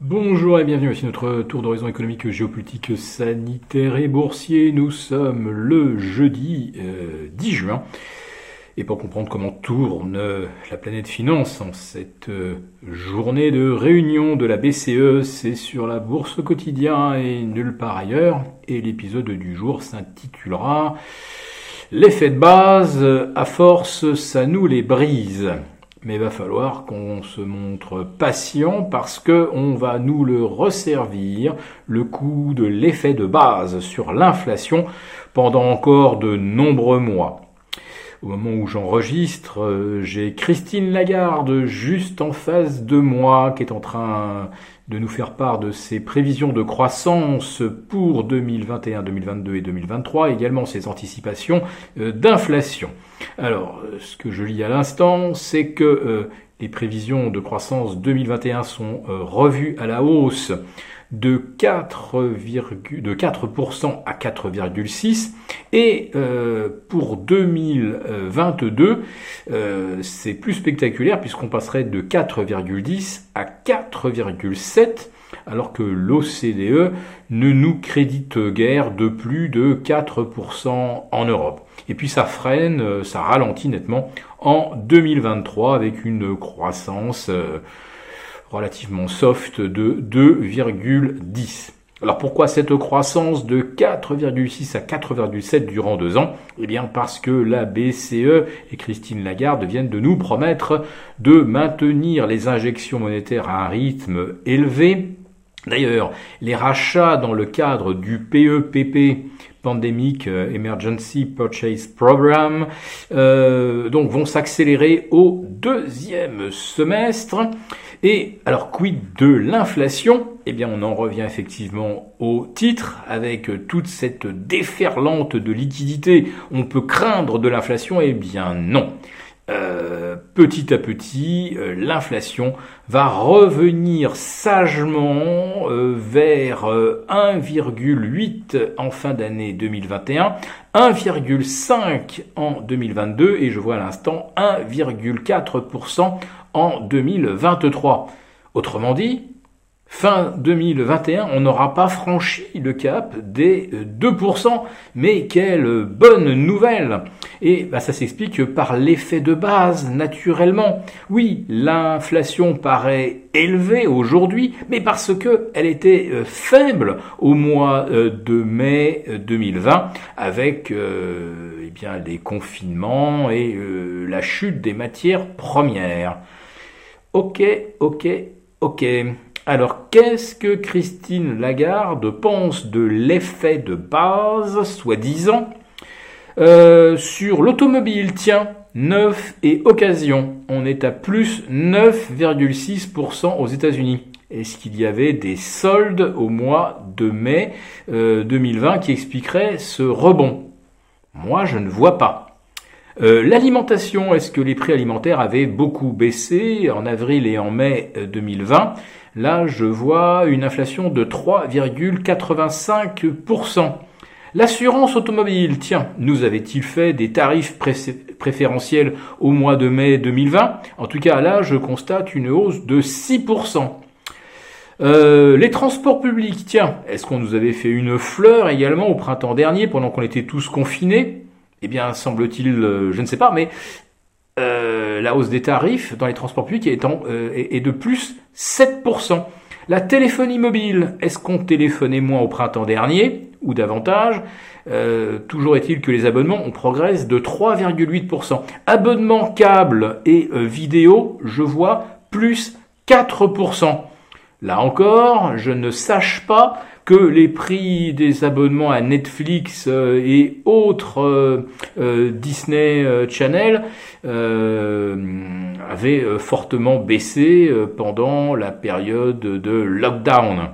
Bonjour et bienvenue à notre tour d'horizon économique, géopolitique, sanitaire et boursier. Nous sommes le jeudi 10 juin. Et pour comprendre comment tourne la planète finance en cette euh, journée de réunion de la BCE, c'est sur la bourse quotidien et nulle part ailleurs. Et l'épisode du jour s'intitulera L'effet de base, à force, ça nous les brise. Mais il va falloir qu'on se montre patient parce que on va nous le resservir, le coup de l'effet de base sur l'inflation pendant encore de nombreux mois. Au moment où j'enregistre, euh, j'ai Christine Lagarde juste en face de moi qui est en train de nous faire part de ses prévisions de croissance pour 2021, 2022 et 2023, également ses anticipations euh, d'inflation. Alors, euh, ce que je lis à l'instant, c'est que les prévisions de croissance 2021 sont revues à la hausse de 4, de 4% à 4,6 et euh, pour 2022 euh, c'est plus spectaculaire puisqu'on passerait de 4,10 à 4,7 alors que l'OCDE ne nous crédite guère de plus de 4% en Europe. Et puis ça freine, euh, ça ralentit nettement en 2023 avec une croissance relativement soft de 2,10. Alors pourquoi cette croissance de 4,6 à 4,7 durant deux ans? Eh bien parce que la BCE et Christine Lagarde viennent de nous promettre de maintenir les injections monétaires à un rythme élevé. D'ailleurs, les rachats dans le cadre du PEPP Pandemic Emergency Purchase Program euh, donc vont s'accélérer au deuxième semestre. Et alors, quid de l'inflation? Eh bien, on en revient effectivement au titre, avec toute cette déferlante de liquidités. On peut craindre de l'inflation? Eh bien, non. Euh, petit à petit, euh, l'inflation va revenir sagement euh, vers 1,8 en fin d'année 2021, 1,5 en 2022 et je vois à l'instant 1,4% en 2023. Autrement dit, fin 2021, on n'aura pas franchi le cap des 2%. Mais quelle bonne nouvelle Et bah, ça s'explique par l'effet de base, naturellement. Oui, l'inflation paraît élevée aujourd'hui, mais parce que elle était euh, faible au mois euh, de mai 2020, euh, avec eh bien les confinements et la chute des matières premières. Ok, ok, ok. Alors, qu'est-ce que Christine Lagarde pense de l'effet de base, soi-disant, euh, sur l'automobile? Tiens, neuf et occasion. On est à plus 9,6% aux États-Unis. Est-ce qu'il y avait des soldes au mois de mai 2020 euh, qui expliqueraient ce rebond? Moi, je ne vois pas. Euh, l'alimentation, est-ce que les prix alimentaires avaient beaucoup baissé en avril et en mai 2020 Là, je vois une inflation de 3,85%. L'assurance automobile, tiens, nous avait-il fait des tarifs préférentiels au mois de mai 2020 En tout cas, là, je constate une hausse de 6%. Euh, les transports publics, tiens, est-ce qu'on nous avait fait une fleur également au printemps dernier pendant qu'on était tous confinés? Eh bien, semble-t-il, euh, je ne sais pas, mais euh, la hausse des tarifs dans les transports publics est, euh, est de plus 7%. La téléphonie mobile, est-ce qu'on téléphonait moins au printemps dernier ou davantage? Euh, Toujours est-il que les abonnements ont progressé de 3,8%. Abonnement câble et vidéo, je vois plus 4%. Là encore, je ne sache pas que les prix des abonnements à Netflix euh, et autres euh, euh, Disney Channel avaient fortement baissé pendant la période de lockdown.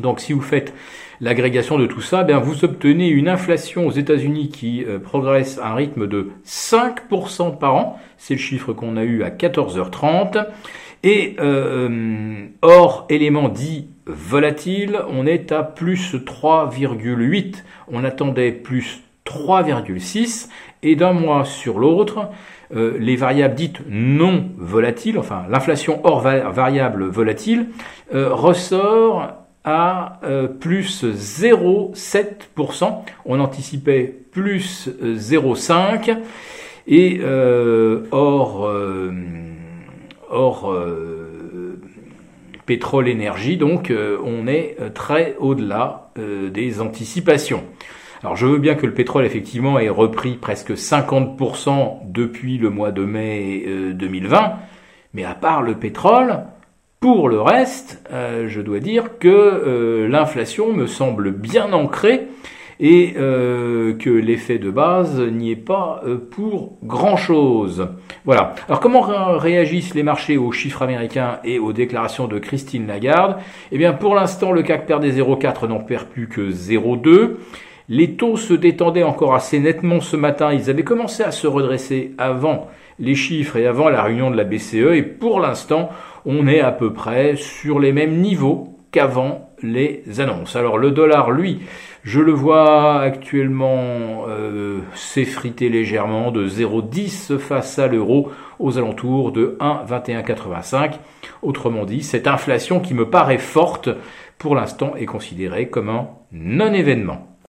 Donc si vous faites l'agrégation de tout ça, bien vous obtenez une inflation aux États-Unis qui progresse à un rythme de 5% par an. C'est le chiffre qu'on a eu à 14h30. Et hors élément dit volatile, on est à plus 3,8. On attendait plus 3,6 et d'un mois sur l'autre, les variables dites non volatiles, enfin l'inflation hors variable volatile, ressort à plus 0,7%. On anticipait plus 0,5%. Et hors, hors pétrole énergie, donc euh, on est euh, très au-delà euh, des anticipations. Alors je veux bien que le pétrole effectivement ait repris presque 50% depuis le mois de mai 2020, mais à part le pétrole, pour le reste, je dois dire que l'inflation me semble bien ancrée et euh, que l'effet de base n'y est pas euh, pour grand-chose. Voilà. Alors comment réagissent les marchés aux chiffres américains et aux déclarations de Christine Lagarde? Eh bien pour l'instant le CAC perd des 0,4 n'en perd plus que 0,2. Les taux se détendaient encore assez nettement ce matin. Ils avaient commencé à se redresser avant les chiffres et avant la réunion de la BCE. Et pour l'instant, on est à peu près sur les mêmes niveaux qu'avant les annonces. Alors le dollar, lui, je le vois actuellement euh, s'effriter légèrement de 0,10 face à l'euro aux alentours de 1,2185. Autrement dit, cette inflation qui me paraît forte pour l'instant est considérée comme un non-événement.